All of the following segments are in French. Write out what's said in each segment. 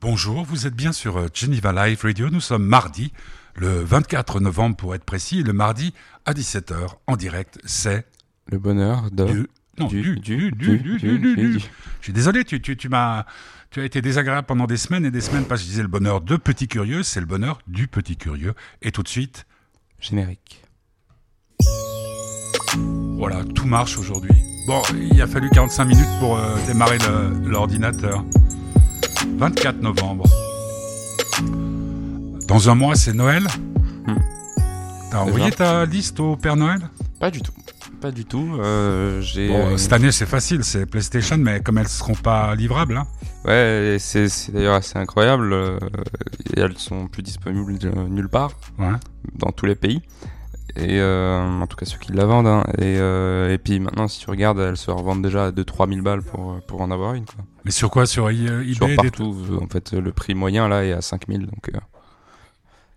Bonjour, vous êtes bien sur euh, Geneva Live Radio. Nous sommes mardi, le 24 novembre pour être précis. Le mardi à 17h en direct, c'est Le bonheur de. du. Non, du- du, du-. Je suis désolé, tu, tu, tu m'as. Tu as été désagréable pendant des semaines et des semaines parce que je disais le bonheur de Petit Curieux, c'est le bonheur du Petit Curieux. Et tout de suite, Générique. voilà, tout marche aujourd'hui. Bon, il a fallu 45 minutes pour euh, démarrer l'ordinateur. 24 novembre. Dans un mois, c'est Noël. Hmm. T'as envoyé ta liste au Père Noël? Pas du tout. Pas du tout. Euh. Bon, euh, cette année, c'est facile, c'est PlayStation, mais comme elles seront pas livrables, hein. Ouais, c'est d'ailleurs assez incroyable. euh, elles sont plus disponibles de- nulle part, Ouais. dans tous les pays. Et euh, en tout cas ceux qui la vendent. hein. Et, euh, et puis maintenant, si tu regardes, elles se revendent déjà à 2-3 000 balles pour, pour en avoir une. Quoi. Mais sur quoi? Sur euh, Sur eBay des- partout. euh, En fait, le prix moyen là est à 5 000. Donc, euh,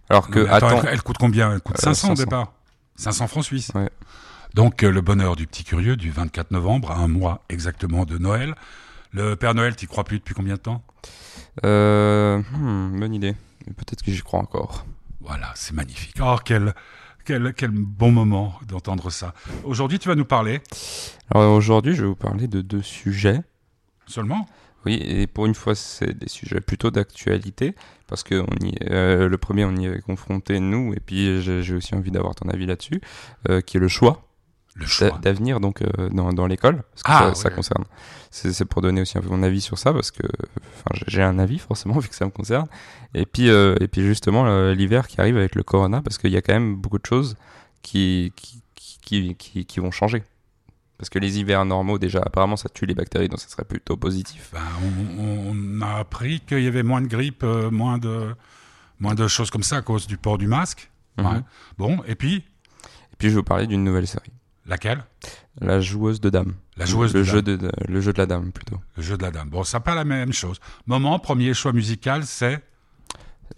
Alors que, attends, attends, elle, elle coûte combien? Elle coûte Euh, 500 au 500. départ. 500 francs suisses. Ouais. Donc, euh, le bonheur du petit curieux du 24 novembre, à un mois exactement de Noël. Le Père Noël, t'y crois plus depuis combien de temps? Euh, hmm, bonne idée. Peut-être que j'y crois encore. Voilà, c'est magnifique. Oh, quel, quel, quel bon moment d'entendre ça. Aujourd'hui, tu vas nous parler Alors aujourd'hui, je vais vous parler de deux sujets. seulement? Oui, et pour une fois, c'est des sujets plutôt d'actualité, parce que on y, euh, le premier, on y est confronté, nous, et puis j'ai aussi envie d'avoir ton avis là-dessus, euh, qui est le choix. D'avenir donc euh, dans, dans l'école, parce que Ah, ça, ouais, ça concerne. C'est pour donner aussi un peu mon avis sur ça, parce que j'ai- un avis forcément vu que ça me concerne. Et puis, euh, et puis justement, l'hiver qui arrive avec le corona, parce qu'il y a quand même beaucoup de choses qui, qui, qui, qui, qui vont changer. Parce que les hivers normaux, déjà, apparemment, ça tue les bactéries, donc ça serait plutôt positif. Ben, on, on a appris qu'il y avait moins de grippe, euh, moins de, moins de choses comme ça à cause du port du masque. Mhm. Ouais. Bon, et puis, Et puis je vais vous parler d'une nouvelle série. Laquelle? La joueuse de dames. La joueuse le de jeu dames. de, le jeu de la dame plutôt. Le jeu de la dame. Bon, ça pas la même chose. Moment, premier choix musical, c'est?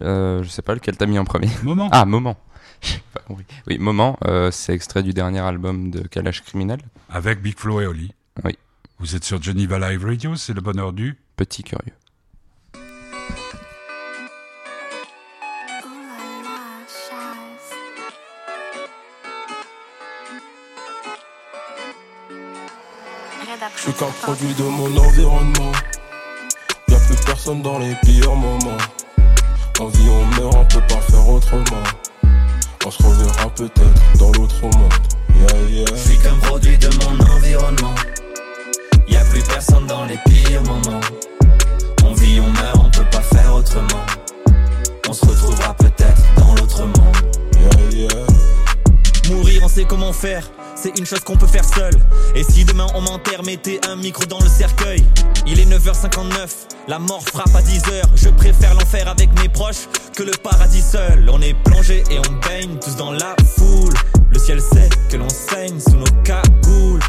Euh, je sais pas lequel t'as mis en premier. Moment. Ah, Moment. Compris. Oui, Moment, euh, c'est extrait du dernier album de Kalash Criminel. Avec Big Flo et Oli. Oui. Vous êtes sur Geneva Live Radio, c'est le bonheur du. Petit curieux. Suis qu'un produit de mon environnement. Y'a plus personne dans les pires moments. On vit, on meurt, on peut pas faire autrement. On se reverra peut-être dans l'autre monde. Yeah, yeah. Je suis qu'un produit de mon environnement. Y a plus personne dans les pires moments. On vit, on meurt, on peut pas faire autrement. On se retrouvera peut-être dans l'autre monde. Yeah. Mourir, on sait comment faire. C'est une chose qu'on peut faire seul. Et si demain on m'enterre, mettez un micro dans le cercueil. Il est 9h59, la mort frappe à 10h. Je préfère l'enfer avec mes proches que le paradis seul. On est plongé et on baigne tous dans la foule. Le ciel sait que l'on saigne sous nos cagoules.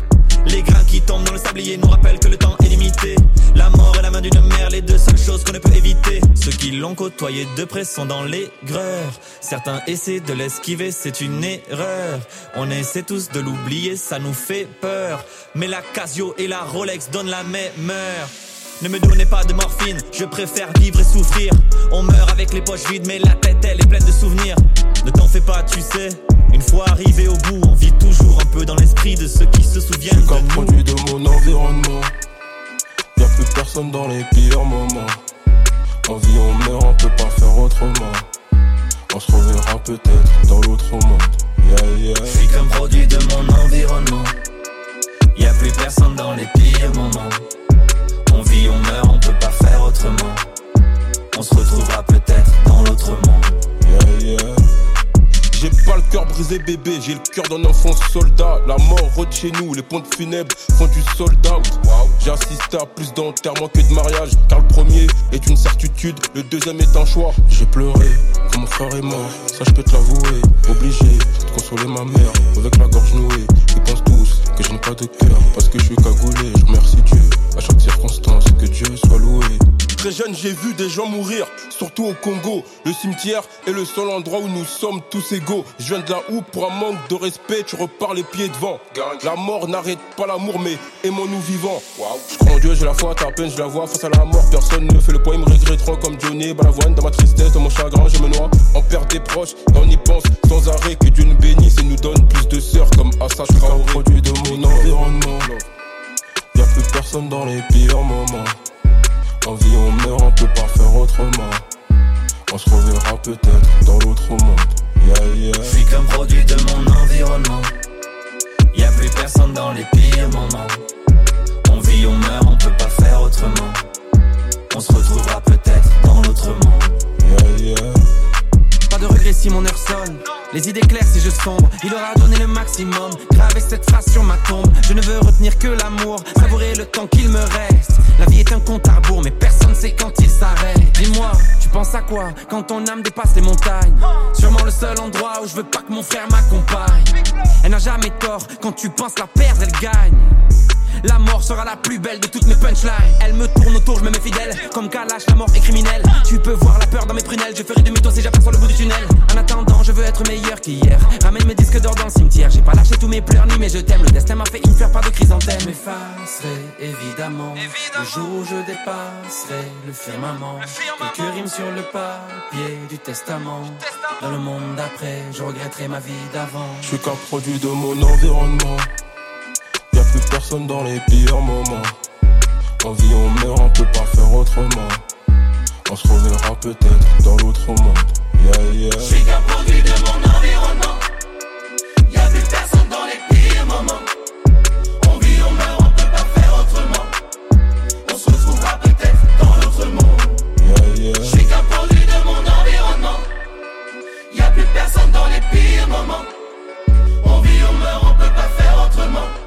Les grains qui tombent dans le sablier nous rappellent que le temps est limité. La mort et la main d'une mère, les deux seules choses qu'on ne peut éviter. Ceux qui l'ont côtoyé de près sont dans l'aigreur. Certains essaient de l'esquiver, c'est une erreur. On essaie tous de l'oublier, ça nous fait peur. Mais la Casio et la Rolex donnent la même heure. Ne me donnez pas de morphine, je préfère vivre et souffrir. On meurt avec les poches vides, mais la tête elle est pleine de souvenirs. Ne t'en fais pas, tu sais. Une fois arrivé au bout, on vit toujours un peu dans l'esprit de ceux qui se souviennent Je suis qu'un de nous. produit de mon environnement. Y'a plus personne dans les pires moments. On vit, on meurt, on peut pas faire autrement. On se reverra peut-être dans l'autre monde. Yeah, yeah. Je suis qu'un produit de mon environnement. Y a plus personne dans les pires moments. On vit, on meurt, on peut pas faire autrement. On se retrouvera peut-être dans l'autre monde. Yeah, yeah. J'ai pas le cœur brisé bébé, j'ai le cœur d'un enfant soldat. La mort rôde chez nous, les pompes funèbres font du sold out. J'ai assisté à plus d'enterrements que de mariage, car le premier est une certitude, le deuxième est un choix. J'ai pleuré, quand mon frère est mort, ça je peux te l'avouer. Obligé de consoler ma mère, avec la gorge nouée. Ils pensent tous que je n'ai pas de cœur, parce que je suis cagoulé. Je remercie Dieu à chaque circonstance, que Dieu soit loué. Très jeune, j'ai vu des gens mourir, surtout au Congo. Le cimetière est le seul endroit où nous sommes tous égaux. Je viens de la où pour un manque de respect, tu repars les pieds devant. La mort n'arrête pas l'amour, mais aimons-nous vivants. Je crois en Dieu, j'ai la foi, à peine je la vois face à la mort. Personne ne fait le point, ils me regretteront comme Johnny Balavoine. Dans ma tristesse, dans mon chagrin, je me noie. On perd des proches, et on y pense sans arrêt. Que Dieu nous bénisse et nous donne plus de sœurs comme Assad Traoré. produit de mon environnement. Y'a plus personne dans les pires moments. En vie, on meurt, on peut pas faire autrement. On se reverra peut-être dans l'autre monde. Je suis comme produit de mon environnement. Y a plus personne dans les pires moments. On vit, on meurt, on peut pas faire autrement. On se retrouvera peut-être dans l'autre monde. De regret si mon heure sonne. Les idées claires si je sombre. Il aura donné le maximum. Gravé cette phrase sur ma tombe. Je ne veux retenir que l'amour. Savourer le temps qu'il me reste. La vie est un compte à rebours, mais personne sait quand il s'arrête. Dis-moi, tu penses à quoi quand ton âme dépasse les montagnes? Sûrement le seul endroit où je veux pas que mon frère m'accompagne. Elle n'a jamais tort. Quand tu penses la perdre, elle gagne. La mort sera la plus belle de toutes mes punchlines. Elle me tourne autour, je me mets fidèle. Comme Kalash, la mort est criminelle. Tu peux voir la peur dans mes prunelles. Je ferai demi-tour si j'aperçois le bout du tunnel. En attendant, je veux être meilleur qu'hier. Ramène mes disques d'or dans le cimetière. J'ai pas lâché tous mes pleurs ni mes je t'aime. Le destin m'a fait une fleur, pas de chrysanthème. Je m'effacerai évidemment. Le jour où je dépasserai le firmament. Quelques rimes sur le papier du testament. Dans le monde d'après, je regretterai ma vie d'avant. Je suis qu'un produit de mon environnement. Y'a personne dans les pires moments. En vie, on meurt, on peut pas faire autrement. On se reverra peut-être dans l'autre monde. Yeah, yeah. Je suis qu'un produit de mon environnement. Y a plus personne dans les pires moments. On vit, on meurt, on peut pas faire autrement. On se retrouvera peut-être dans l'autre monde. Yeah, yeah. Je suis qu'un produit de mon environnement. Y a plus personne dans les pires moments. On vit, on meurt, on peut pas faire autrement.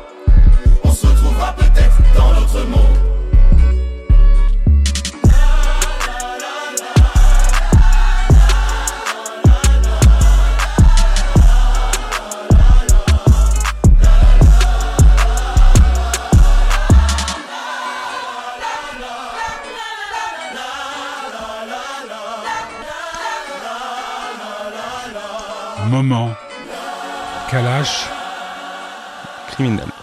Moment, Kalash Criminel.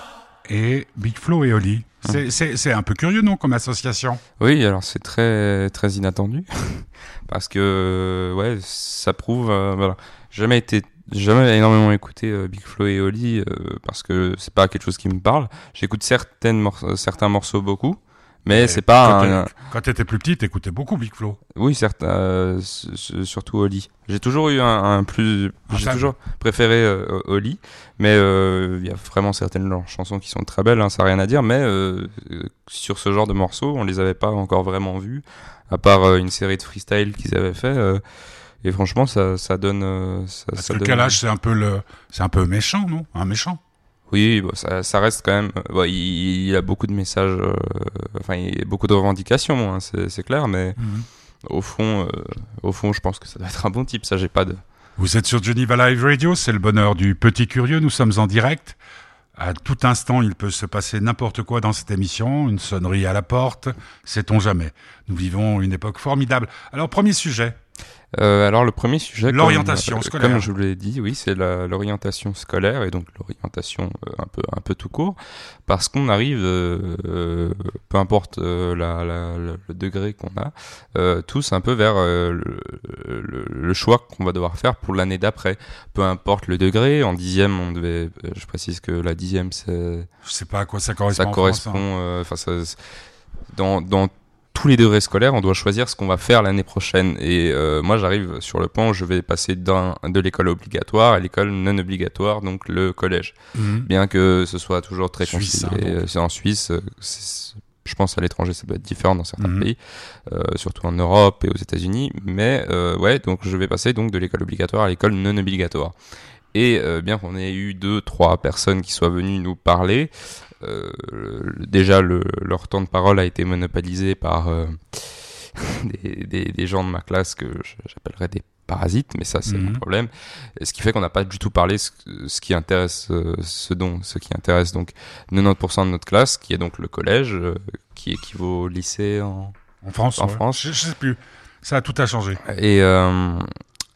Et Big Flo et Oli. C'est- C'est un peu curieux, non, comme association? Oui, alors c'est très très inattendu. Parce que ouais, ça prouve euh, voilà, jamais été jamais énormément écouté euh, Big Flo et Oli euh, parce que c'est pas quelque chose qui me parle. J'écoute certaines certains morceaux beaucoup, mais c'est pas quand un, Quand t'étais plus petit, t'écoutais beaucoup Big Flo. oui, certes, euh, surtout Oli. J'ai toujours eu un, un plus, Un j'ai toujours préféré euh, Oli, mais euh, il y a vraiment certaines chansons qui sont très belles, hein, ça n'a rien à dire, mais euh, euh, sur ce genre de morceaux, on les avait pas encore vraiment vus, à part euh, une série de freestyle qu'ils avaient fait, euh, et franchement, ça, ça donne, euh, ça, Parce ça que donne- Kalash, c'est un peu le, c'est un peu méchant, non? Un méchant. Oui, bah, ça, ça reste quand même. euh, ouais, il, il a beaucoup de messages, euh, enfin, il y a beaucoup de revendications, hein, c'est c'est clair, mais au fond, euh, au fond, je pense que ça doit être un bon type. Ça, j'ai pas de. Vous êtes sur Geneva Live Radio, c'est le bonheur du petit curieux, nous sommes en direct. À tout instant, il peut se passer n'importe quoi dans cette émission, une sonnerie à la porte, sait-on jamais. Nous vivons une époque formidable. Alors, premier sujet, Euh, alors, le premier sujet. L'orientation euh, scolaire. Comme je vous l'ai dit, oui, c'est l'orientation scolaire et donc l'orientation euh, un peu, un peu tout court, parce qu'on arrive, euh, euh, peu importe euh, la, la- le, degré qu'on a, euh, tous un peu vers euh, le, le- le choix qu'on va devoir faire pour l'année d'après. Peu importe le degré, en dixième, on devait, je précise que la dixième, c'est je sais pas à quoi ça correspond. ça en correspond. Hein. euh, Enfin, ça- dans, dans tous les degrés scolaires, on doit choisir ce qu'on va faire l'année prochaine. Et euh, moi, j'arrive sur le point où je vais passer de l'école obligatoire à l'école non obligatoire, donc le collège. Mhm. Bien que ce soit toujours très hein, euh, c'est en Suisse. euh, je pense à l'étranger, ça doit être différent dans certains Mhm. pays, euh, surtout en Europe et aux États-Unis. Mais euh, ouais, donc je vais passer donc de l'école obligatoire à l'école non obligatoire. Et euh, bien qu'on ait eu deux, trois personnes qui soient venues nous parler, le- déjà le, leur temps de parole a été monopolisé par euh, des, des, des gens de ma classe que j'appellerais des parasites, mais ça c'est Mhm. mon problème. Ce qui fait qu'on n'a pas du tout parlé ce, ce qui intéresse, euh, ce dont, ce qui intéresse donc 90% de notre classe, qui est donc le collège, euh, qui équivaut au lycée en, En France, En ouais. France. Je, je sais plus. Ça a tout a changé. Et, euh,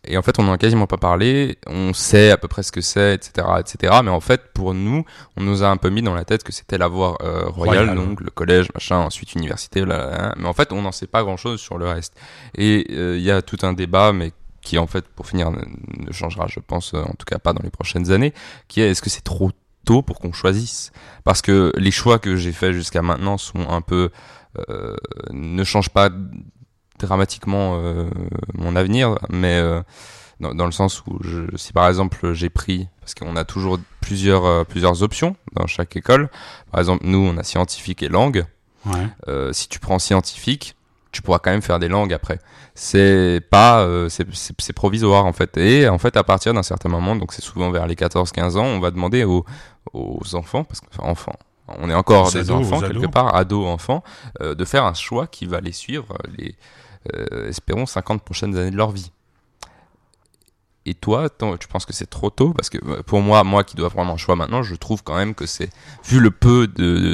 et en fait, on n'en a quasiment pas parlé. On sait à peu près ce que c'est, etc., etc. Mais en fait, pour nous, on nous a un peu mis dans la tête que c'était la voie euh, royale, Royale, donc le collège, machin, ensuite université, là, là, là. Mais en fait, on n'en sait pas grand-chose sur le reste. Et euh, il y a tout un débat, mais qui en fait, pour finir, ne, ne changera, je pense, euh, en tout cas pas dans les prochaines années, qui est est-ce que c'est trop tôt pour qu'on choisisse? Parce que les choix que j'ai faits jusqu'à maintenant sont un peu euh, ne changent pas dramatiquement euh, mon avenir, mais euh, dans, dans le sens où je, si par exemple j'ai pris, parce qu'on a toujours plusieurs euh, plusieurs options dans chaque école. Par exemple, nous on a scientifique et langue. Ouais. Si tu prends scientifique, tu pourras quand même faire des langues après. C'est pas, euh, c'est- provisoire en fait. Et en fait, à partir d'un certain moment, donc c'est souvent vers les 14-15 ans, on va demander aux, aux enfants, parce que enfin, enfants, on est encore des ados, enfants quelque part, ados, enfants, euh, de faire un choix qui va les suivre les, espérons, 50 prochaines années de leur vie. Et toi, tu penses que c'est trop tôt? Parce que euh, pour moi, moi qui dois prendre un choix maintenant, je trouve quand même que c'est, vu le peu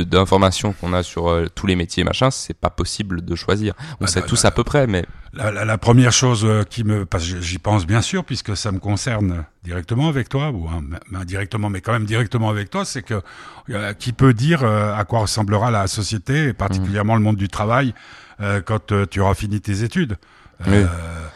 d'informations qu'on a sur euh, tous les métiers, machin, c'est pas possible de choisir. On Bah, sait tous à peu près, mais La, la- la première chose euh, qui me, j'y pense bien sûr, puisque ça me concerne directement avec toi, ou hein, indirectement, mais quand même directement avec toi, c'est que euh, qui peut dire euh, à quoi ressemblera la société, et particulièrement le monde du travail, euh, quand euh, tu auras fini tes études. Euh,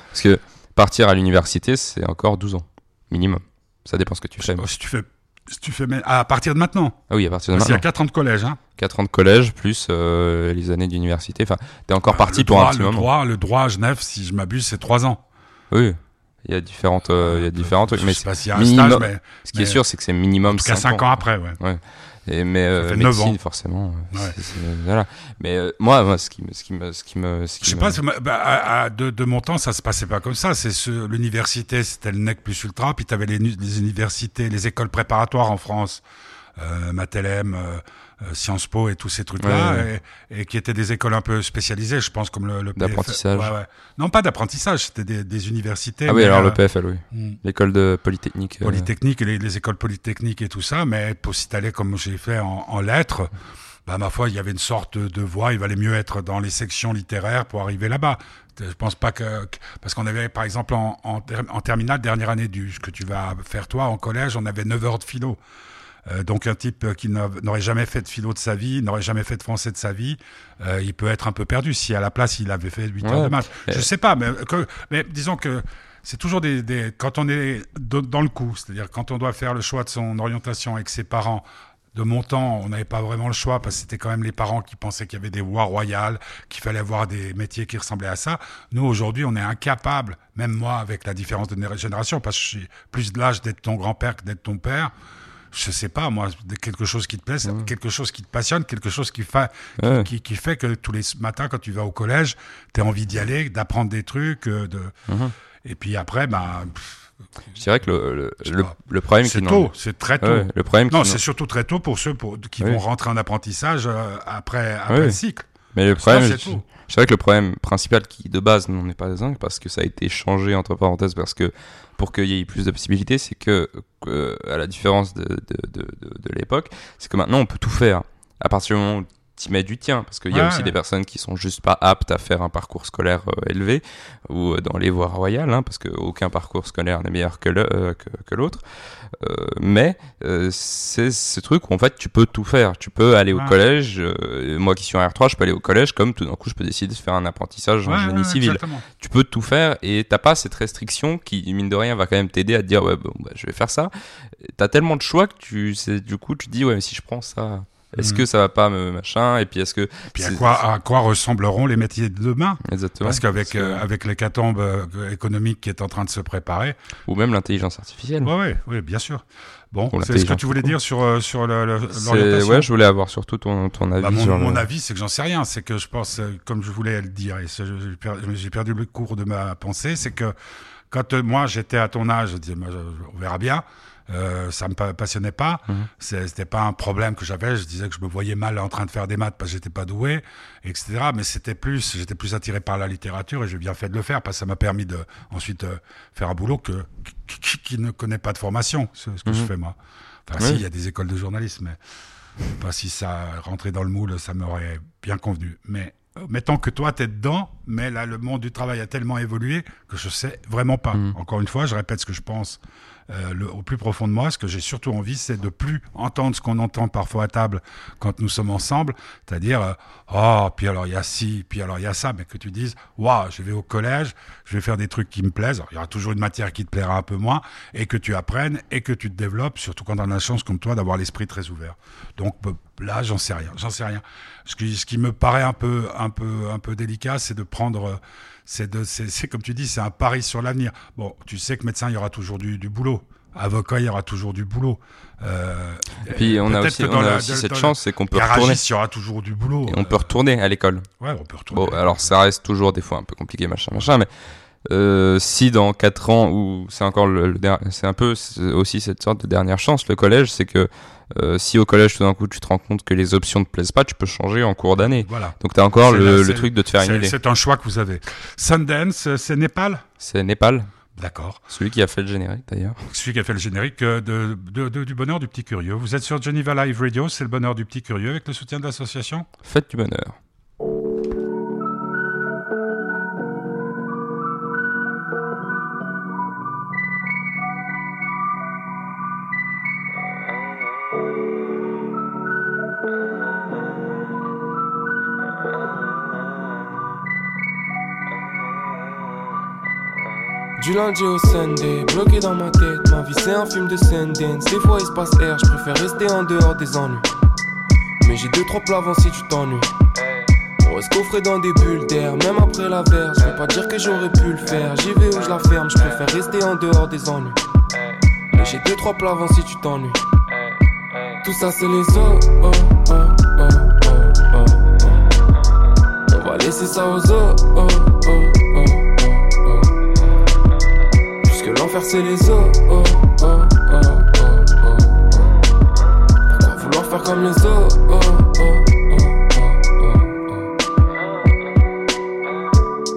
parce que partir à l'université, c'est encore 12 ans minimum. Ça dépend ce que tu fais. si tu fais, si tu fais, mais à partir de maintenant, Ah oui, à partir de parce qu'il y a maintenant. 4 ans de collège, hein. 4 ans de collège plus les années d'université. Enfin, t'es encore parti le pour droit, un petit le moment. droit, le droit à Genève, si je m'abuse, c'est 3 ans. Oui. Il y a différentes, euh, il y a trucs, Je mais sais pas y a un minimum- stage, mais ce qui est sûr, c'est que c'est minimum jusqu'à 5 5 ans après, ouais. Et mais euh, médecine, forcément. euh, Ouais. c'est- c'est- voilà. Mais euh, moi, moi, ce qui me, ce qui me, ce qui me, ce qui Je sais pas, bah, à- à- de, de mon temps, ça se passait pas comme ça. C'est ce, l'université, c'était le nec plus ultra, puis tu avais les, universités, les écoles préparatoires en France, euh, Mathelem, euh, euh, Sciences Po et tous ces trucs-là, Ouais, Et, et qui étaient des écoles un peu spécialisées, je pense, comme le, le PFL. D'apprentissage. Ouais, ouais. Non, pas d'apprentissage, c'était des, des universités. Ah oui, alors le euh, PFL, oui. hmm. L'école de Polytechnique. euh, Polytechnique, les, les écoles polytechniques et tout ça, mais pour s'y aller comme j'ai fait en, en lettres, bah, ma foi, il y avait une sorte de voie, il valait mieux être dans les sections littéraires pour arriver là-bas. Je pense pas que, parce qu'on avait, par exemple, en, en, en terminale, dernière année du, ce que tu vas faire toi en collège, on avait 9 heures de philo. Euh, donc un type euh, qui n'a- n'aurait jamais fait de philo de sa vie, n'aurait jamais fait de français de sa vie, euh, il peut être un peu perdu si à la place il avait fait 8 heures Ouais. de maths. Je Euh, sais pas, mais, que- mais disons que c'est toujours des, des quand on est dans le coup, c'est-à-dire quand on doit faire le choix de son orientation avec ses parents. De mon temps, on n'avait pas vraiment le choix parce que c'était quand même les parents qui pensaient qu'il y avait des voies royales, qu'il fallait avoir des métiers qui ressemblaient à ça. Nous, aujourd'hui, on est incapable, même moi, avec la différence de génération, parce que je suis plus de l'âge d'être ton grand-père que d'être ton père. Je sais pas, moi, quelque chose qui te plaît, c'est quelque chose qui te passionne, quelque chose qui fait, qui, Ouais. qui, qui fait que tous les matins, quand tu vas au collège, tu as envie d'y aller, d'apprendre des trucs. euh, De... Mhm. Et puis après, bah, Je dirais que le, le, problème c'est tôt, c'est très tôt. Ouais, le problème Non, c'est surtout très tôt pour ceux pour, qui Oui. vont rentrer en apprentissage euh, après, après Oui. le cycle. Mais le problème, c'est dirais que le problème principal qui de base n'en est pas un, parce que ça a été changé entre parenthèses, parce que pour qu'il y ait plus de possibilités, c'est que, que, à la différence de, de l'époque, c'est que maintenant on peut tout faire. À partir du moment où tu mets du tien, parce qu'il y a Ouais, aussi ouais. des personnes qui sont juste pas aptes à faire un parcours scolaire euh, élevé ou euh, dans les voies royales, hein, parce qu'aucun parcours scolaire n'est meilleur que euh, l'autre. Euh, mais euh, c'est ce truc où en fait tu peux tout faire. Tu peux aller au collège. euh, moi qui suis en R3, je peux aller au collège comme tout d'un coup je peux décider de faire un apprentissage en génie ouais, civil. exactement. Tu peux tout faire et t'as pas cette restriction qui mine de rien va quand même t'aider à te dire ouais bon bah, je vais faire ça. T'as tellement de choix que tu du coup tu te dis ouais mais si je prends ça est-ce que ça va pas me machin et puis est-ce que Puis à quoi, à quoi ressembleront les métiers de demain? Exactement Parce qu'avec euh, avec l'hécatombe euh, économique qui est en train de se préparer, ou même l'intelligence artificielle. ouais, ouais, ouais, bien sûr. Bon, c'est ce que tu voulais dire sur euh, sur l'orientation? ouais, je voulais avoir surtout ton, ton avis Bah, mon, sur mon le- avis, c'est que j'en sais rien. C'est que je pense, euh, comme je voulais le dire, et j'ai per- j'ai perdu le cours de ma pensée, c'est que quand moi j'étais à ton âge, je disais, on verra bien. Euh, ça me pa- passionnait pas. Mhm. C'est- C'était pas un problème que j'avais. Je disais que je me voyais mal en train de faire des maths parce que j'étais pas doué, etc. Mais c'était plus, j'étais plus attiré par la littérature et j'ai bien fait de le faire parce que ça m'a permis de ensuite euh, faire un boulot que qui, ne connaît pas de formation, ce, ce que je Mhm. fais moi. Enfin, Oui. si, il y a des écoles de journalisme, mais pas si ça rentrait dans le moule, ça m'aurait bien convenu. Mais mettons que toi, tu es dedans, mais là, le monde du travail a tellement évolué que je sais vraiment pas. Mm. Encore une fois, je répète ce que je pense euh, le- au plus profond de moi. Ce que j'ai surtout envie, c'est de plus entendre ce qu'on entend parfois à table quand nous sommes ensemble, c'est-à-dire, euh, oh, puis alors il y a ci, puis alors il y a ça, mais que tu dises, waouh, je vais au collège, je vais faire des trucs qui me plaisent. Il y aura toujours une matière qui te plaira un peu moins, et que tu apprennes et que tu te développes, surtout quand on a la chance comme toi d'avoir l'esprit très ouvert. Donc euh, là, j'en sais rien, j'en sais rien. Ce qui, ce qui me paraît un peu, un peu, un peu délicat, c'est de prendre, euh, c'est comme tu dis, c'est un pari sur l'avenir. Bon, tu sais que médecin, il y aura toujours du, du boulot. Avocat, il y aura toujours du boulot. Euh, Et puis on a aussi, on a cette chance, c'est qu'on peut retourner. il y aura toujours du boulot. Et on peut Euh, retourner à l'école. Ouais, on peut retourner. Bon, alors ça reste toujours des fois un peu compliqué, machin, machin, mais euh, si dans 4 ans, ou c'est encore le, le c'est un peu aussi cette sorte de dernière chance, le collège, c'est que euh, si au collège tout d'un coup tu te rends compte que les options ne te plaisent pas, tu peux changer en cours d'année. Voilà. Donc t'as encore C'est le, truc de te faire une C'est, idée. c'est un choix que vous avez. Sundance, c'est Népal? C'est Népal, D'accord. celui qui a fait le générique d'ailleurs. Celui qui a fait le générique euh, de, de- de- du bonheur du petit curieux. Vous êtes sur Geneva Live Radio, c'est le bonheur du petit curieux avec le soutien de l'association? Faites du bonheur. Du lundi au Sunday, bloqué dans ma tête, ma vie c'est un film de Sundance. Des fois passe air, je préfère rester en dehors des ennuis. Mais j'ai deux trois plats avant si tu t'ennuies. On reste coffré dans des bulles d'air, même après la verre. Je vais pas dire que j'aurais pu le faire, j'y vais où je la ferme, je préfère rester en dehors des ennuis. Mais j'ai deux trois plats avant si tu t'ennuies. Tout ça c'est les os. Oh. On va laisser ça aux os. Puisque l'enfer c'est les os. Oh, oh, oh, oh, oh, oh. Vouloir faire comme les Oh, oh, oh, oh, oh, oh.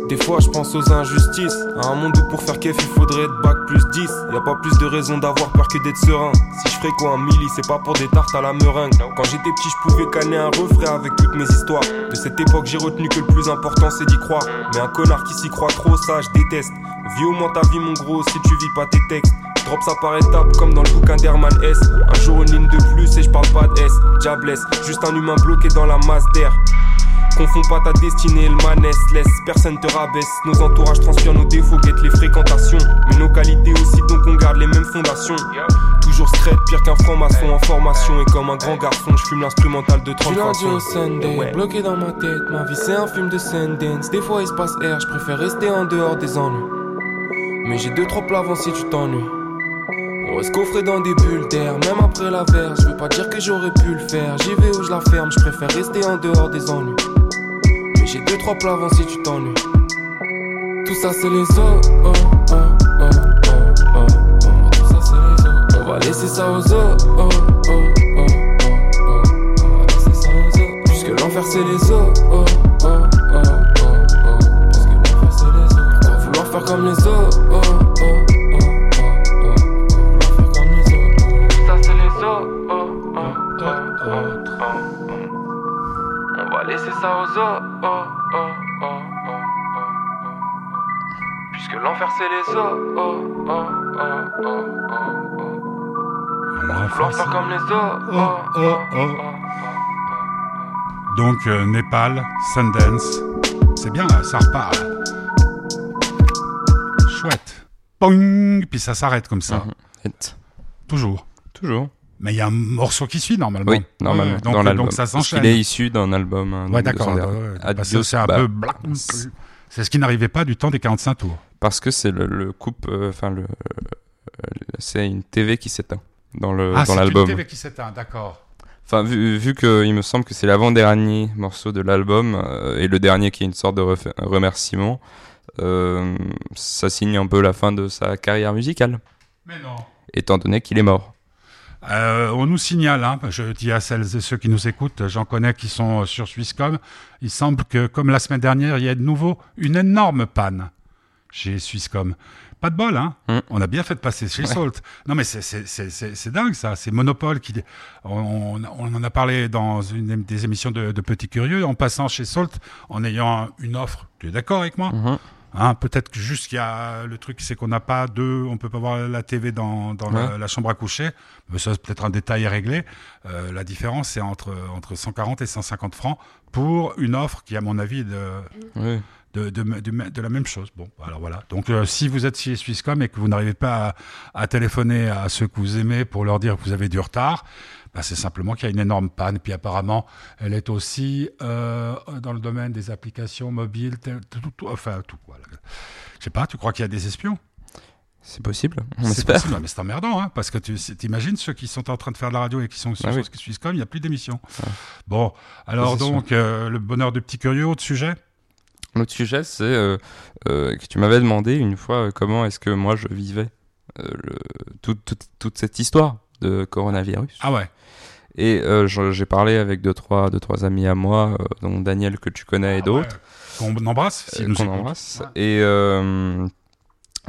Des fois je pense aux injustices À un monde où pour faire kef il faudrait être bac plus 10 Y a pas plus de raison d'avoir peur que d'être serein Si je ferais quoi un milli c'est pas pour des tartes à la meringue Quand j'étais petit je pouvais canner un refrain avec toutes mes histoires De cette époque j'ai retenu que le plus important c'est d'y croire Mais un connard qui s'y croit trop ça je déteste Vis au moins ta vie mon gros si tu vis pas tes textes Drop ça par étapes comme dans le bouquin d'Herman S Un jour une ligne de plus et je parle pas de S Diablesse, juste un humain bloqué dans la masse d'air Confonds pas ta destinée le manès, laisse personne te rabaisse. Nos entourages transpirent nos défauts, guettent les fréquentations. Mais nos qualités aussi, donc on garde les mêmes fondations. Toujours straight, pire qu'un franc-maçon en formation. Et comme un grand garçon, je fume l'instrumental de 30 Du lundi au Sunday, Ouais. bloqué dans ma tête, ma vie c'est un film de Sundance. Des fois il se passe air, je préfère rester en dehors des ennuis. Mais j'ai deux trois plats avant si tu t'ennuies. On reste coffré dans des bulles d'air, même après la verre. Je veux pas dire que j'aurais pu le faire, j'y vais où je la ferme, je préfère rester en dehors des ennuis. Mais j'ai deux trois plats avant si tu t'ennuies. Tout ça c'est les os. Tout ça c'est les os. On va laisser ça aux os. On va laisser ça aux os. Puisque l'enfer c'est les os, oh, oh, oh, faire comme les os, oh, oh, oh, oh, oh. On va vouloir faire comme les os. Tout ça c'est les oh, oh, oh, oh, oh. On va laisser ça aux oh, oh, oh, oh, oh. Puisque l'enfer c'est les oh, oh, oh, oh, oh, oh. Va vouloir faire comme les oh, oh, oh, oh, oh. Donc euh, Népal, Sundance, c'est bien là, ça repart. Chouette. Pong Puis ça s'arrête comme ça, Mhm. Toujours. Toujours. Mais il y a un morceau qui suit normalement. Oui, normalement. Donc, dans l'album. donc ça s'enchaîne. qu'il est issu d'un album. hein, Ouais, d'accord. c'est un bah, peu black. C'est ce qui n'arrivait pas du temps des 45 tours. Parce que c'est le, le coupe, euh, enfin le, euh, c'est une TV qui s'éteint dans le ah, c'est une l'album. TV qui s'éteint, d'accord. Enfin vu, vu que il me semble que c'est l'avant-dernier morceau de l'album euh, et le dernier qui est une sorte de remerciement, ça signe un peu la fin de sa carrière musicale, Mais non. étant donné qu'il est mort. Euh, on nous signale, hein, je dis à celles et ceux qui nous écoutent, j'en connais qui sont sur Swisscom, il semble que, comme la semaine dernière, il y a de nouveau une énorme panne. chez Swisscom. Pas de bol, hein Mm. On a bien fait de passer chez Ouais. Salt. Non, mais c'est- dingue, ça. C'est Monopole qui... On, on en a parlé dans une des émissions de, de Petit Curieux, en passant chez Salt, en ayant une offre. Tu es d'accord avec moi? Mhm. Hein, peut-être que juste qu'il y a le truc, c'est qu'on n'a pas deux, on peut pas voir la TV dans, dans la, Ouais. la chambre à coucher. Mais ça, c'est peut-être un détail à régler. Euh, la différence, c'est entre, entre 140 et 150 francs pour une offre qui, à mon avis, de. De, de, de- de la même chose. Bon, alors voilà. Donc, euh, si vous êtes chez Swisscom et que vous n'arrivez pas à, à téléphoner à ceux que vous aimez pour leur dire que vous avez du retard, bah, c'est simplement qu'il y a une énorme panne. Puis apparemment, elle est aussi euh, dans le domaine des applications mobiles, tel- tout, tout- enfin tout. Voilà. Je sais pas, tu crois qu'il y a des espions? C'est possible, on C'est espère. possible, mais c'est emmerdant, hein, parce que tu t'imagines ceux qui sont en train de faire de la radio et qui sont sur Ah oui. Swisscom, il n'y a plus d'émissions. Ouais. Bon, alors donc, euh, le bonheur de petit curieux, autre sujet? L'autre sujet, c'est euh, euh, que tu m'avais demandé une fois euh, comment est-ce que moi je vivais euh, le, toute, toute, toute cette histoire de coronavirus. Ah ouais. Et euh, j'ai parlé avec deux trois, deux, trois amis à moi, euh, dont Daniel que tu connais et Ah d'autres. ouais. Qu'on embrasse, euh, nous qu'on embrasse. Ouais. Et, euh,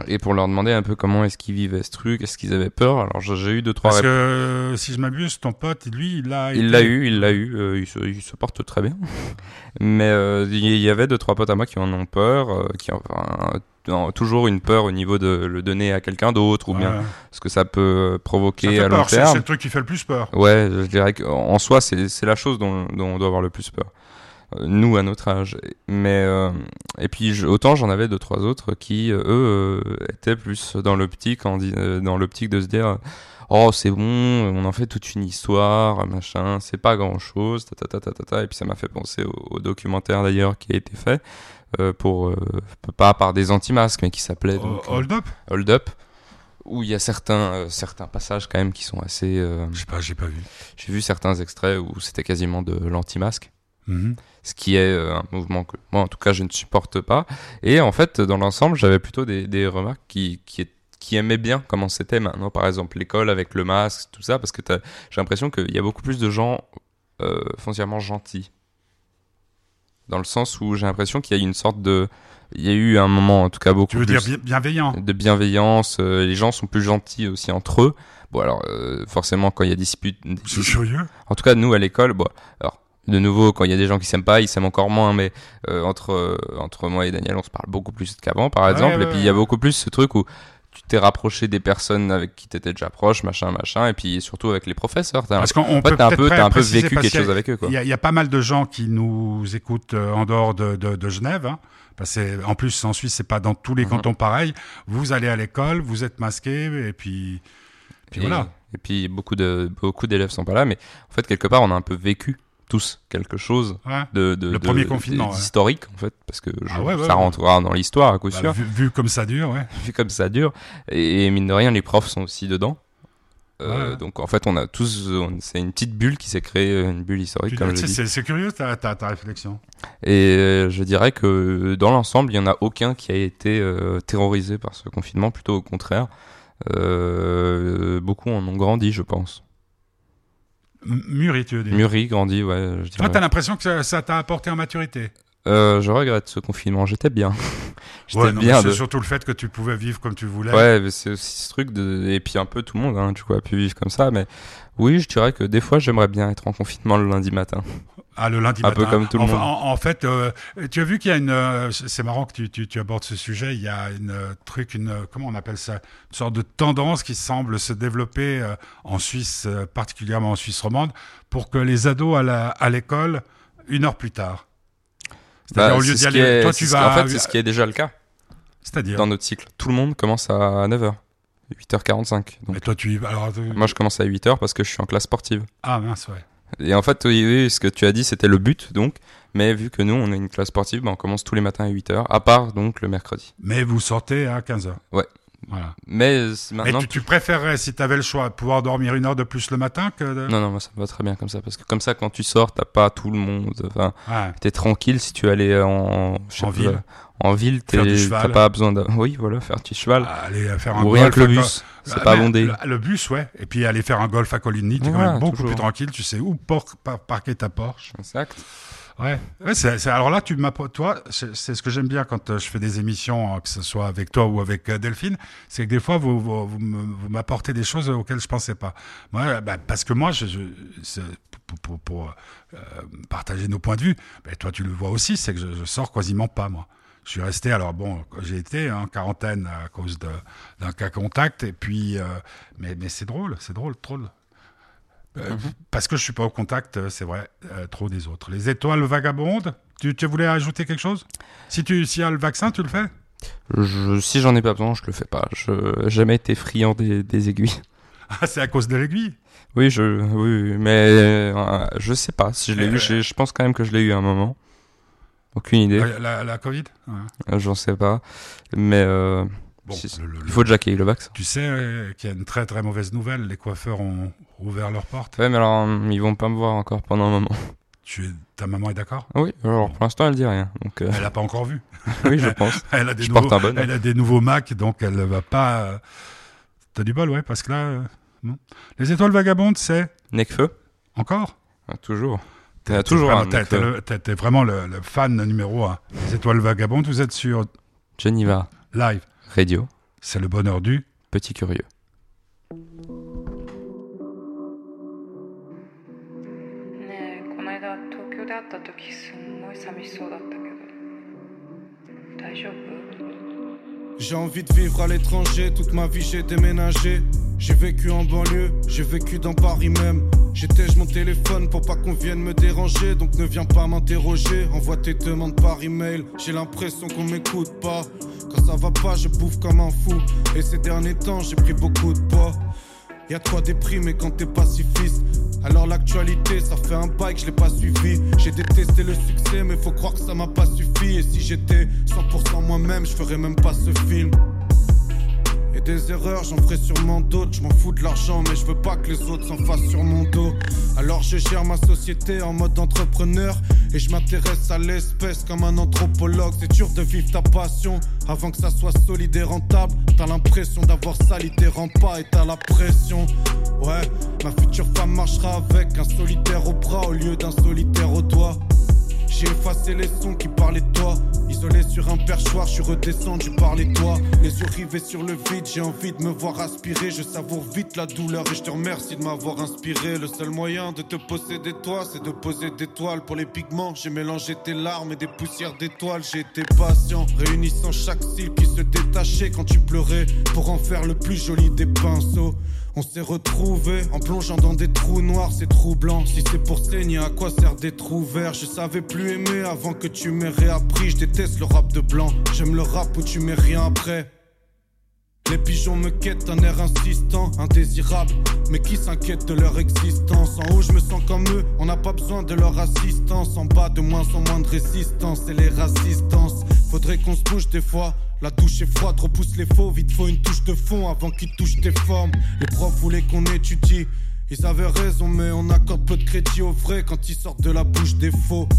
et pour leur demander un peu comment est-ce qu'ils vivaient ce truc, est-ce qu'ils avaient peur. Alors j'ai eu deux, trois Parce que, si je m'abuse, ton pote, lui, il l'a Il l'a eu, il l'a eu, euh, il, se, il se porte très bien. Mais euh, il y avait deux, trois potes à moi qui en ont peur, euh, qui ont enfin, toujours une peur au niveau de le donner à quelqu'un d'autre ou bien ce que ça peut Ça provoquer fait à long peur, c'est c'est terme. le truc qui fait le plus peur. Ouais, je dirais qu'en soi, c'est c'est la chose dont, dont on doit avoir le plus peur. Nous, à notre âge. Mais, euh, et puis, je- autant j'en avais deux, trois autres qui, euh, eux, euh, étaient plus dans l'optique, en dans l'optique de se dire, oh, c'est bon, on en fait toute une histoire, machin, c'est pas grand chose, ta, ta, ta, ta, ta, ta. Et puis, ça m'a fait penser au, au documentaire d'ailleurs qui a été fait, euh, pour, euh, pas par des anti-masques, mais qui s'appelait donc, Oh, Hold up? Hold Up, où il y a certains, euh, certains passages quand même qui sont assez. euh, Je sais pas, j'ai pas vu. j'ai vu certains extraits où c'était quasiment de l'anti-masque, Mhm. ce qui est euh, un mouvement que moi, en tout cas, je ne supporte pas. Et en fait, dans l'ensemble, j'avais plutôt des, des remarques qui, qui, qui aimaient bien comment c'était maintenant. Par exemple, l'école avec le masque, tout ça, parce que j'ai l'impression qu'il y a beaucoup plus de gens euh, foncièrement gentils. Dans le sens où j'ai l'impression qu'il y a une sorte de. Il y a eu un moment, en tout cas, beaucoup Tu veux plus dire bi- bienveillant de bienveillance. euh, les gens sont plus gentils aussi entre eux. Bon, alors, euh, forcément, quand il y a dispute, C'est curieux. en tout cas, nous, à l'école, bon, alors, de nouveau, quand il y a des gens qui s'aiment pas, ils s'aiment encore moins, mais euh, entre, euh, entre moi et Daniel, on se parle beaucoup plus qu'avant, par exemple. ouais, et puis, il y a beaucoup plus ce truc où tu t'es rapproché des personnes avec qui t'étais déjà proche, machin, machin, et puis surtout avec les professeurs. T'as Parce qu'on on peut t'as un peu, t'as un peu vécu quelque chose avec eux, quoi. Il y, y a pas mal de gens qui nous écoutent euh, en dehors de, de, de Genève. Hein, parce que, en plus, en Suisse, c'est pas dans tous les Mhm. cantons pareil. Vous allez à l'école, vous êtes masqué, et puis, puis et, voilà. et puis, beaucoup de, beaucoup d'élèves sont pas là, mais en fait, quelque part, on a un peu vécu tous quelque chose Ouais. de, de Le de- premier confinement, ouais. historique en fait parce que je- Ah ouais, ça rentrera dans l'histoire à coup Bah, sûr vu, vu comme ça dure, ouais. vu comme ça dure. Et, et mine de rien, les profs sont aussi dedans. Euh. Donc en fait, on a tous, c'est une petite bulle qui s'est créée, une bulle historique. C'est curieux ta, ta, ta réflexion. Et euh, je dirais que dans l'ensemble, il y en a aucun qui a été euh, terrorisé par ce confinement, plutôt au contraire. Beaucoup en ont grandi, je pense. Mûri, tu veux dire? Mûri, grandi, ouais. Je Toi, t'as l'impression que ça- ça t'a apporté en maturité? Euh, je regrette ce confinement. J'étais bien. J'étais Ouais, bien. c'est De... surtout le fait que tu pouvais vivre comme tu voulais. Ouais, mais c'est aussi ce truc de et puis un peu tout le monde, hein, du coup, a pu vivre comme ça. Mais oui, je dirais que des fois, j'aimerais bien être en confinement le lundi matin. Ah, le lundi Un matin. peu comme tout le en, monde. En, en fait, euh, tu as vu qu'il y a une. euh, c'est marrant que tu, tu, tu abordes ce sujet. Il y a une euh, truc, une. Comment on appelle ça? Une sorte de tendance qui semble se développer en Suisse, particulièrement en Suisse romande, pour que les ados à la- à l'école une heure plus tard. C'est-à-dire, Bah, au lieu d'y aller. est- Toi, tu vas. En fait, c'est ce qui est déjà le cas C'est-à-dire? dans notre cycle. Tout le monde commence à 9h. 8h45. Donc, Mais toi, tu y vas. Alors, tu- moi, je commence à 8h parce que je suis en classe sportive. Ah, mince, ouais. Et en fait, oui, oui, ce que tu as dit, c'était le but, donc. Mais vu que nous, on a une classe sportive, bah, on commence tous les matins à 8h, à part donc le mercredi. Mais vous sortez à 15h. Ouais. Voilà. Mais maintenant. tu, tu préférerais, si tu avais le choix, pouvoir dormir une heure de plus le matin que de... Non, non, moi, ça me va très bien comme ça. Parce que comme ça, quand tu sors, t'as pas tout le monde. Enfin, Ouais. t'es tranquille si tu allais en, En pas, ville. En ville, t'es- t'as pas besoin de. Oui, voilà, faire du cheval. Aller faire un Ou rien golf que le bus. C'est Ah, pas mais bondé. Le, le bus, ouais. Et puis aller faire un golf à Coligny, tu es quand même beaucoup toujours. plus tranquille. Tu sais où par- parquer ta Porsche. Exact. Ouais, ouais alors là, tu toi, c'est, ce que j'aime bien quand euh, je fais des émissions, euh, que ce soit avec toi ou avec euh, Delphine, c'est que des fois, vous, vous, m'apportez des choses auxquelles je pensais pas. Moi, bah, parce que moi, je, je- c'est pour, pour, pour, euh, partager nos points de vue, bah, toi, tu le vois aussi, c'est que je, je sors quasiment pas, moi. Je suis resté, alors bon, j'ai été en quarantaine à cause d'un cas contact, et puis, euh, mais, mais c'est drôle, c'est drôle, drôle. Euh, Parce que je suis pas au contact, euh, c'est vrai, euh, trop des autres. Les étoiles vagabondes, tu, tu voulais ajouter quelque chose? Si tu s'il y a le vaccin, tu le fais? Je, si j'en ai pas besoin, je le fais pas. Je jamais été friand des, des aiguilles. Ah, c'est à cause de l'aiguille? Oui, je, oui, mais je sais pas si je l'ai Euh, eu. Je pense quand même que je l'ai eu à un moment. Aucune idée, la, la, la Covid Ouais. Euh, j'en sais pas. Mais euh, Bon, si- le- le- il faut déjà qu'il y ait le vaccin. Tu sais euh, qu'il y a une très très mauvaise nouvelle, les coiffeurs ont ouvert leurs portes. Ouais, mais alors euh, ils vont pas me voir encore pendant un moment. Tu es, ta maman est d'accord? Oui, alors pour l'instant elle dit rien. Donc euh, Elle a pas encore vu. oui, je pense. Elle a des, Je nouveaux, porte un bonheur. elle a des nouveaux Mac, donc elle va pas. euh, T'as du bol, ouais, parce que là. non. Les étoiles vagabondes, c'est Necfeu, encore? Ah, toujours. T'es T'as toujours vraiment, un t'es- t'es le- t'es- t'es vraiment le, le fan numéro un. Les étoiles vagabondes, vous êtes sur Geneva live. Radio, C'est le bonheur du. petit curieux. J'ai envie de vivre à l'étranger, toute ma vie j'ai déménagé. J'ai vécu en banlieue, j'ai vécu dans Paris même. J'étais mon téléphone pour pas qu'on vienne me déranger, donc ne viens pas m'interroger. Envoie tes demandes par email, j'ai l'impression qu'on m'écoute pas. Quand ça va pas, je bouffe comme un fou. Et ces derniers temps, j'ai pris beaucoup de poids. Y'a de quoi déprimer quand t'es pacifiste. Alors l'actualité, ça fait un bail que je l'ai pas suivi. J'ai détesté le succès, mais faut croire que ça m'a pas suffi. Et si j'étais 100% moi-même, je ferais même pas ce film. Des erreurs, j'en ferai sûrement d'autres. Je m'en fous de l'argent, mais je veux pas que les autres s'en fassent sur mon dos. Alors je gère ma société en mode entrepreneur. Et je m'intéresse à l'espèce comme un anthropologue. C'est dur de vivre ta passion avant que ça soit solide et rentable. T'as l'impression d'avoir sali tes rempas et t'as la pression. Ouais, ma future femme marchera avec un solitaire au bras au lieu d'un solitaire au doigt. J'ai effacé les sons qui parlaient de toi. Isolé sur un perchoir, je suis redescendu par les toits. Les yeux rivés sur le vide, j'ai envie de me voir aspirer. Je savoure vite la douleur et je te remercie de m'avoir inspiré. Le seul moyen de te posséder toi, c'est de poser des toiles pour les pigments. J'ai mélangé tes larmes et des poussières d'étoiles. J'ai été patient, réunissant chaque cils qui se détachait quand tu pleurais pour en faire le plus joli des pinceaux. On s'est retrouvés en plongeant dans des trous noirs, c'est troublant. Si c'est pour saigner, à quoi sert des trous verts Je savais plus aimer avant que tu m'aies réappris. Je déteste le rap de blanc, j'aime le rap où tu mets rien après. Les pigeons me quittent d'un air insistant, indésirable. Mais qui s'inquiète de leur existence? En haut, je me sens comme eux, on n'a pas besoin de leur assistance. En bas, de moins en moins de résistance, et les rassistances. Faudrait qu'on se bouge des fois. La touche est froide, repousse les faux. Vite, faut une touche de fond avant qu'ils touchent tes formes. Les profs voulaient qu'on étudie. Ils avaient raison, mais on accorde peu de crédit aux vrais quand ils sortent de la bouche des faux.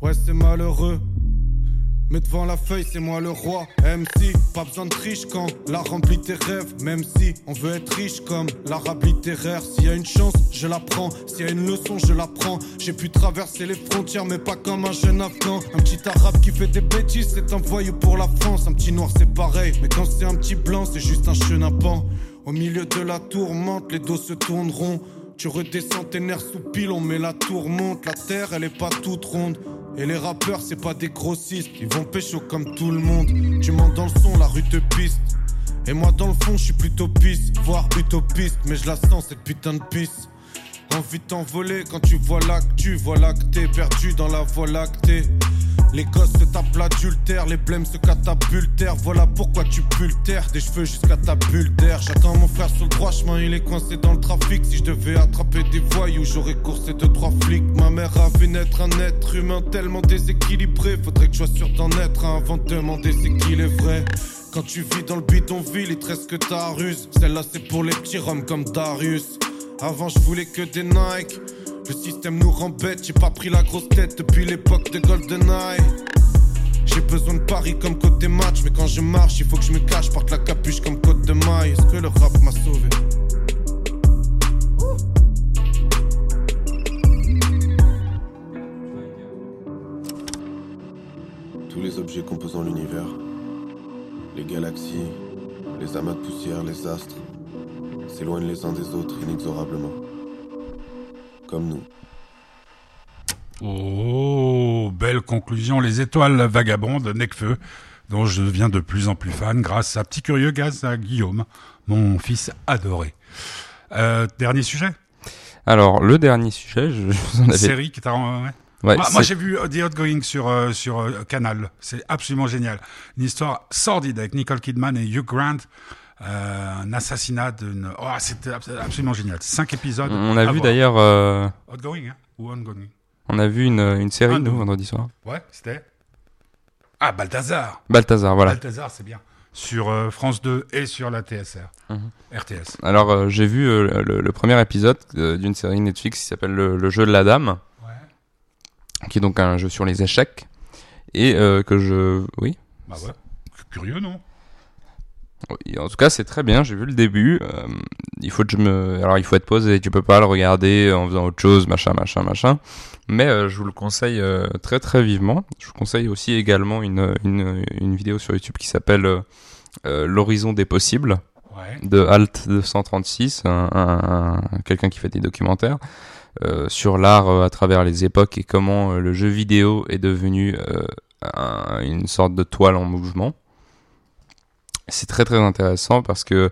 Ouais, c'est malheureux. Mais devant la feuille, c'est moi le roi. MC, pas besoin de triche quand la remplit tes rêves. Même si on veut être riche comme l'arabe littéraire. S'il y a une chance, je la prends. S'il y a une leçon, je la prends. J'ai pu traverser les frontières, mais pas comme un jeune afghan. Un petit arabe qui fait des bêtises, c'est un voyou pour la France. Un petit noir, c'est pareil. Mais quand c'est un petit blanc, c'est juste un chenapan. Au milieu de la tourmente, les dos se tourneront. Tu redescends tes nerfs sous pile, on met la tourmente. La terre, elle est pas toute ronde. Et les rappeurs, c'est pas des grossistes, ils vont pécho comme tout le monde. Tu montes dans le son, la rue te piste. Et moi, dans le fond, je suis plutôt pisse, voire utopiste, mais je la sens cette putain de pisse. Envie de t'envoler quand tu vois l'actu, que t'es perdu dans la voie lactée. Les gosses se tapent l'adultère, les blêmes se catapultèrent. Voilà pourquoi tu pultères des cheveux jusqu'à ta bulle d'air. J'attends mon frère sur le droit chemin, il est coincé dans le trafic. Si je devais attraper des voyous, j'aurais coursé deux trois flics. Ma mère a vu naître un être humain tellement déséquilibré. Faudrait que je sois sûr d'en être un avant de demander c'est qu'il est vrai. Quand tu vis dans le bidonville, il te reste que ta ruse. Celle-là, c'est pour les petits roms comme Darius. Avant, je voulais que des Nike. Le système nous rend j'ai pas pris la grosse tête depuis l'époque de GoldenEye. J'ai besoin de paris comme côté match, mais quand je marche, il faut que je me cache, porte la capuche comme côte de maille. Est-ce que le rap m'a sauvé? tous les objets composant l'univers. Les galaxies, les amas de poussière, les astres, s'éloignent les uns des autres inexorablement. Comme nous. Oh, belle conclusion. Les étoiles vagabondes de Necfeu, dont je deviens de plus en plus fan grâce à Petit Curieux, grâce à Guillaume, mon fils adoré. Euh, dernier sujet? Alors, le dernier sujet, je, vous en avais... série qui t'a... Ouais. Ouais, moi, moi, j'ai vu The Outgoing sur, euh, sur euh, Canal. C'est absolument génial. Une histoire sordide avec Nicole Kidman et Hugh Grant. Euh, un assassinat d'une... Oh, c'était abs- absolument génial. Cinq épisodes. On a vu d'ailleurs, euh, Outgoing, hein Ou Ongoing on a vu une, une série, Ah, nous, vendredi soir. Ouais, c'était... Ah, Balthazar Balthazar, voilà. Balthazar, c'est bien. Sur euh, France 2 et sur la TSR. Mhm. RTS. Alors, euh, j'ai vu euh, le, le premier épisode d'une série Netflix qui s'appelle le, Le jeu de la dame, qui est donc un jeu sur les échecs, et que je... Oui Bah ouais. Curieux, non? En tout cas, c'est très bien. J'ai vu le début. Euh, il faut que je me. Alors, il faut être posé. Tu peux pas le regarder en faisant autre chose, machin, machin, machin. Mais euh, je vous le conseille euh, très, très vivement. Je vous conseille aussi également une, une, une vidéo sur YouTube qui s'appelle euh, euh, L'horizon des possibles Ouais. de Alt 236, un, un- un- quelqu'un qui fait des documentaires euh, sur l'art à travers les époques et comment le jeu vidéo est devenu euh, un- une sorte de toile en mouvement. C'est très très intéressant parce que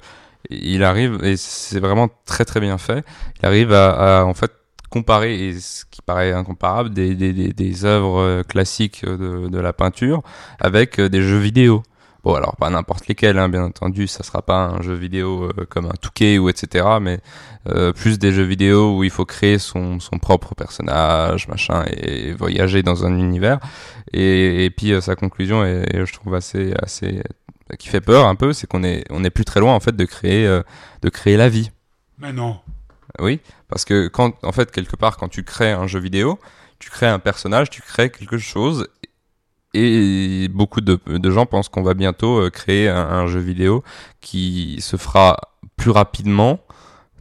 il arrive et c'est vraiment très très bien fait. Il arrive à, à, en fait comparer et ce qui paraît incomparable des des, des, des œuvres euh, classiques de, de la peinture avec euh, des jeux vidéo. Bon, alors pas n'importe lesquels, hein, bien entendu, ça sera pas un jeu vidéo euh, comme un Touquet ou etc. Mais euh, plus des jeux vidéo où il faut créer son, son propre personnage, machin, et voyager dans un univers. Et, et puis euh, sa conclusion est, je trouve assez, assez, qui fait peur un peu, c'est qu'on est, on est plus très loin en fait de créer, euh, de créer la vie. Mais non. Oui, parce que quand, en fait, quelque part, quand tu crées un jeu vidéo, tu crées un personnage, tu crées quelque chose, et beaucoup de, de gens pensent qu'on va bientôt euh, créer un, un jeu vidéo qui se fera plus rapidement,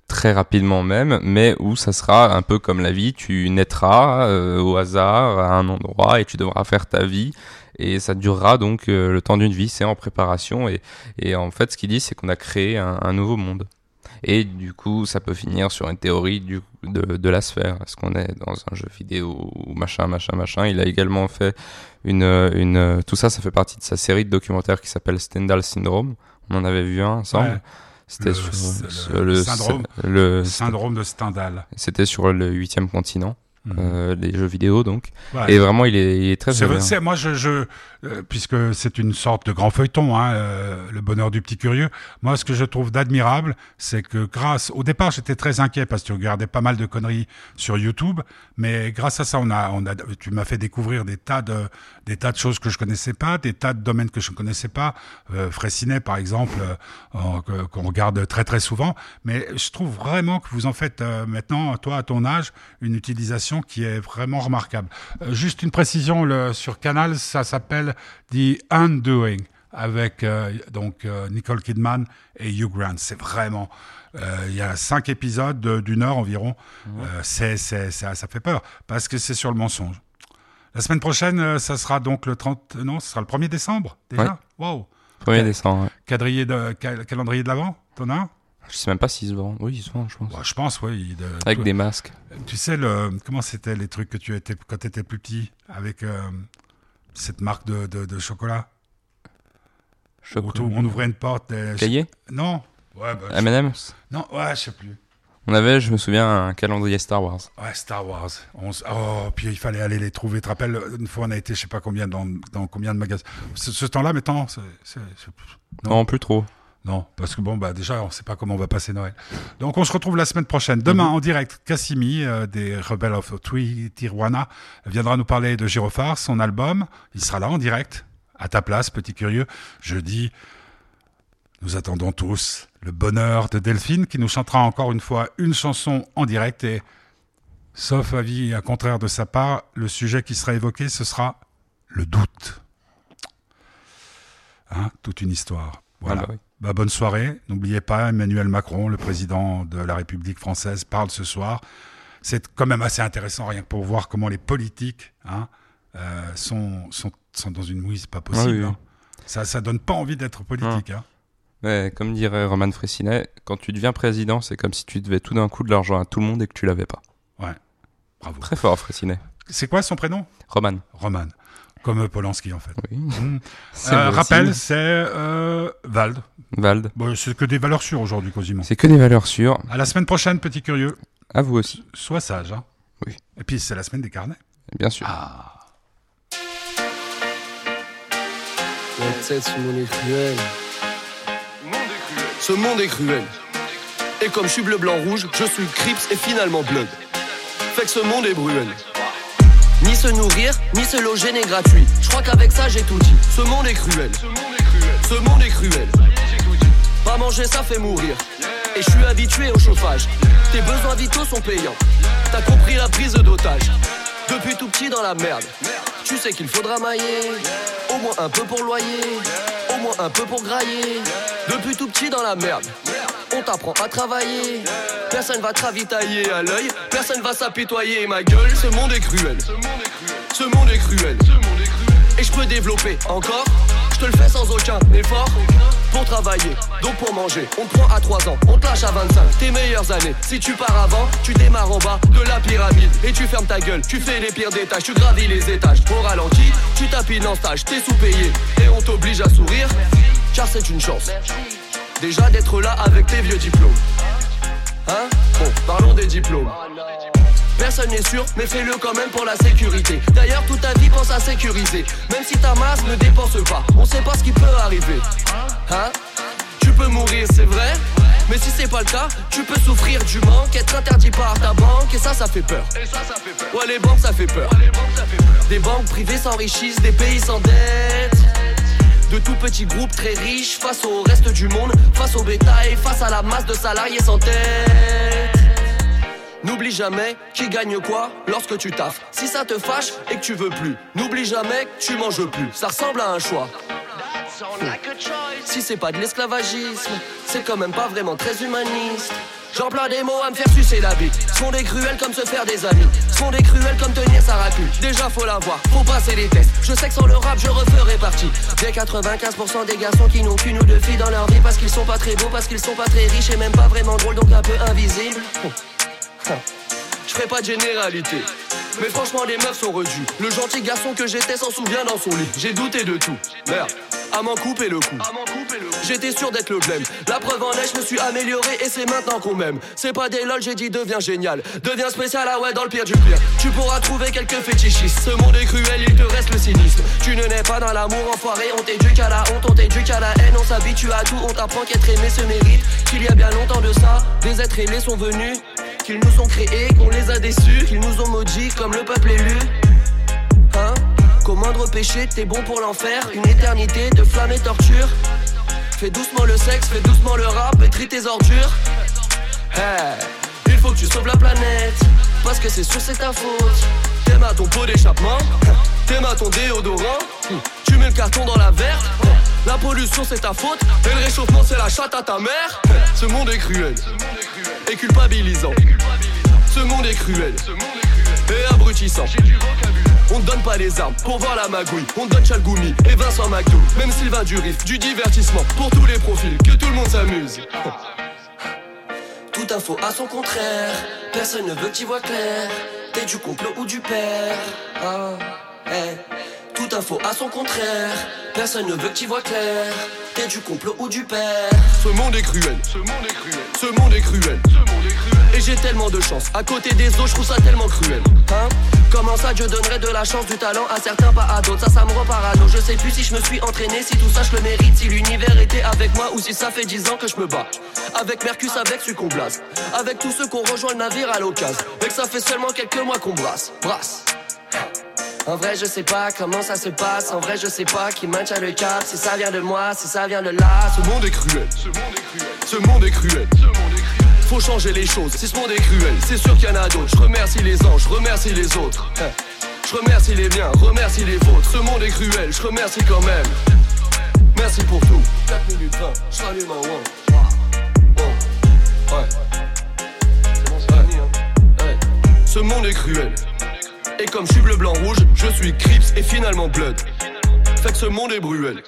très rapidement même, mais où ça sera un peu comme la vie, tu naîtras euh, au hasard à un endroit et tu devras faire ta vie. Et ça durera donc euh, le temps d'une vie, c'est en préparation. Et, et en fait, ce qu'il dit, c'est qu'on a créé un, nouveau monde. Et du coup, ça peut finir sur une théorie de, de la sphère. Est-ce qu'on est dans un jeu vidéo ou machin, machin, machin? Il a également fait une, une... Tout ça, ça fait partie de sa série de documentaires qui s'appelle Stendhal Syndrome. On en avait vu un ensemble. C'était Le- sur, le- syndrome- le syndrome de Stendhal. C'était sur le huitième continent. Mhm. euh, les jeux vidéo donc Ouais. et vraiment il est, il est très c'est- moi, je, je euh, puisque c'est une sorte de grand feuilleton, hein, euh, le bonheur du petit curieux. Moi, ce que je trouve d'admirable, c'est que grâce, au départ, j'étais très inquiet parce que tu regardais pas mal de conneries sur YouTube, mais grâce à ça, on a, on a, tu m'as fait découvrir des tas de, des tas de choses que je connaissais pas, des tas de domaines que je ne connaissais pas. Euh, Fraissinet, par exemple, euh, qu'on regarde très très souvent. Mais je trouve vraiment que vous en faites euh, maintenant, toi à ton âge, une utilisation qui est vraiment remarquable. Euh, juste une précision le, sur Canal, ça s'appelle The Undoing avec euh, donc euh, Nicole Kidman et Hugh Grant. C'est vraiment, euh, il y a cinq épisodes de- d'une heure environ. Euh, c'est, ça, ça fait peur parce que c'est sur le mensonge. La semaine prochaine, ça sera donc le 30, non, ce sera le 1er décembre déjà? Wow. 1er Quel- décembre, ouais. De, cal- calendrier de l'avant, t'en as un? Je sais même pas s'ils se vendent. Oui, ils se vendent, je pense. Ouais, Je pense, oui. de- Avec des masques. Tu sais, le, comment c'était les trucs que tu étais quand tu étais plus petit avec euh, cette marque de, de, de chocolat Où tout- on ouvrait une porte. et- Cahier Non. Ouais, bah, M&M's Non, ouais, je sais plus. On avait, je me souviens, un calendrier Star Wars. Ouais, Star Wars. On s- oh, puis il fallait aller les trouver. Tu te rappelles, une fois on a été, je sais pas combien, dans, dans combien de magasins. Ce, ce temps-là, maintenant, c'est- c'est- Non, plus trop. Non, parce que bon, bah déjà, on sait pas comment on va passer Noël. Donc, on se retrouve la semaine prochaine. Demain, en direct, Cassimi, euh, des Rebels of Twi- Tijuana, viendra nous parler de Gyrophare, son album. Il sera là en direct, à ta place, petit curieux. Jeudi, nous attendons tous le bonheur de Delphine, qui nous chantera encore une fois une chanson en direct. Et, sauf avis, à contraire de sa part, le sujet qui sera évoqué, ce sera le doute. Hein, toute une histoire. Voilà. Ah bah oui. Bah, bonne soirée. N'oubliez pas, Emmanuel Macron, le président de la République française, parle ce soir. C'est quand même assez intéressant, rien que pour voir comment les politiques hein, euh, sont, sont, sont dans une mouise pas possible. Ah oui, oui. hein. Ça, ça donne pas envie d'être politique. hein. Ouais, comme dirait Roman Fressinet, quand tu deviens président, c'est comme si tu devais tout d'un coup de l'argent à tout le monde et que tu l'avais pas. Ouais. Bravo. Très fort, Fressinet. C'est quoi son prénom? Roman. Roman. Comme Polanski, en fait. Oui. Euh, rappel, c'est euh, Vald. Vald. Bon, c'est que des valeurs sûres aujourd'hui, quasiment. C'est que des valeurs sûres. À la semaine prochaine, petit curieux. À vous aussi. Sois sage. Hein. Oui. Et puis, c'est la semaine des carnets. Bien sûr. Ah. La tête, ce monde est cruel. Ce monde est cruel. Et comme je suis bleu, blanc, rouge, je suis Crips et finalement Blood. Fait que ce monde est bruel. Ni se nourrir, ni se loger n'est gratuit. Je crois qu'avec ça j'ai tout dit. Ce monde est cruel. Ce monde est cruel. Pas manger ça fait mourir. Et je suis habitué au chauffage. Tes besoins vitaux sont payants. T'as compris la prise d'otage. Depuis tout petit dans la merde. Tu sais qu'il faudra mailler. Au moins un peu pour loyer. Au moins un peu pour grailler. Depuis tout petit dans la merde. On t'apprend à travailler. Personne va te ravitailler à l'œil. Personne va s'apitoyer. Ma gueule, ce monde est cruel. Ce monde est cruel. Et je peux développer encore. Je te le fais sans aucun effort. Pour travailler, donc pour manger. On te prend à 3 ans, on te lâche à 25. Tes meilleures années. Si tu pars avant, tu démarres en bas de la pyramide. Et tu fermes ta gueule, tu fais les pires tâches, tu gravis les étages. Au ralenti, tu tapines en stage, t'es sous-payé. Et on t'oblige à sourire, car c'est une chance. Déjà d'être là avec tes vieux diplômes. Hein? Bon, parlons des diplômes. Personne n'est sûr, mais fais-le quand même pour la sécurité. D'ailleurs, toute ta vie pense à sécuriser. Même si ta masse ne dépense pas, on sait pas ce qui peut arriver. Hein? Tu peux mourir, c'est vrai. Mais si c'est pas le cas, tu peux souffrir du manque, être interdit par ta banque, et ça, ça fait peur. Ouais, les banques, ça fait peur. Des banques privées s'enrichissent, des pays s'endettent. De tout petits groupes très riches face au reste du monde, face au bétail, face à la masse de salariés sans tête. N'oublie jamais qui gagne quoi lorsque tu taffes. Si ça te fâche et que tu veux plus, n'oublie jamais que tu manges plus. Ça ressemble à un choix. Si c'est pas de l'esclavagisme, c'est quand même pas vraiment très humaniste. J'emploie des mots à me faire sucer la bite. Sont des cruels comme se faire des amis. Sont des cruels comme tenir sa raclure. Déjà faut l'avoir, faut passer les tests. Je sais que sans le rap, je referai partie. Des 95% des garçons qui n'ont qu'une ou deux filles dans leur vie parce qu'ils sont pas très beaux, parce qu'ils sont pas très riches et même pas vraiment drôles, donc un peu invisibles. Je ferai pas de généralité. Mais franchement, les meufs sont redues. Le gentil garçon que j'étais s'en souvient dans son lit. J'ai douté de tout. Merde, à m'en couper le cou. J'étais sûr d'être le blême. La preuve en est, je me suis amélioré et c'est maintenant qu'on m'aime. C'est pas des lol, j'ai dit deviens génial. Deviens spécial, ah ouais, dans le pire du pire. Tu pourras trouver quelques fétichistes. Ce monde est cruel, il te reste le cynisme. Tu ne nais pas dans l'amour enfoiré. On t'éduque à la honte, on t'éduque à la haine. On s'habitue à tout, on t'apprend qu'être aimé se mérite. Qu'il y a bien longtemps de ça, des êtres aimés sont venus. Qu'ils nous ont créés, qu'on les a déçus. Qu'ils nous ont maudits comme le peuple élu. Hein? Qu'au moindre péché, t'es bon pour l'enfer. Une éternité de flammes et torture. Fais doucement le sexe, fais doucement le rap et tes ordures. Hey, il faut que tu sauves la planète. Parce que c'est sûr, c'est ta faute. T'aimes à ton pot d'échappement. T'aimes à ton déodorant. Tu mets le carton dans la verte. La pollution, c'est ta faute. Et le réchauffement, c'est la chatte à ta mère. Ce monde est cruel. Et culpabilisant. Ce monde est cruel. Et abrutissant. On te donne pas les armes pour voir la magouille. On donne Chalgoumi et Vincent McDo. Même Sylvain du riff, du divertissement pour tous les profils. Que tout le monde s'amuse. Toute info à son contraire. Personne ne veut que tu vois clair. T'es du complot ou du père. Ah, eh. Toute info à son contraire. Personne ne veut que tu vois clair. T'es du complot ou du père. Ce monde est cruel. Ce monde est cruel. Ce monde est cruel. Et j'ai tellement de chance. À côté des autres, je trouve ça tellement cruel. Hein? Comment ça, Dieu donnerait de la chance, du talent à certains, pas à d'autres? Ça, ça me rend parano. Je sais plus si je me suis entraîné, si tout ça je le mérite, si l'univers était avec moi ou si ça fait 10 ans que je me bats. Avec Mercus, avec Succomblas. Avec tous ceux qu'on rejoint le navire à l'occasion. Et que ça fait seulement quelques mois qu'on brasse. Brasse. En vrai, je sais pas comment ça se passe. En vrai, je sais pas qui maintient le cap. Si ça vient de moi, si ça vient de là. Ce monde est cruel. Ce monde est cruel. Faut changer les choses. Si ce monde est cruel, c'est sûr qu'il y en a d'autres. Je remercie les anges, je remercie les autres. Hein. Je remercie les miens, remercie les vôtres. Ce monde est cruel, je remercie quand même. Merci pour tout. 4 minutes 20, je rallume un one. Ouais. Ce monde est cruel. Et comme je suis bleu, blanc, rouge, je suis Crips et finalement Blood. Fait que ce monde est bruel.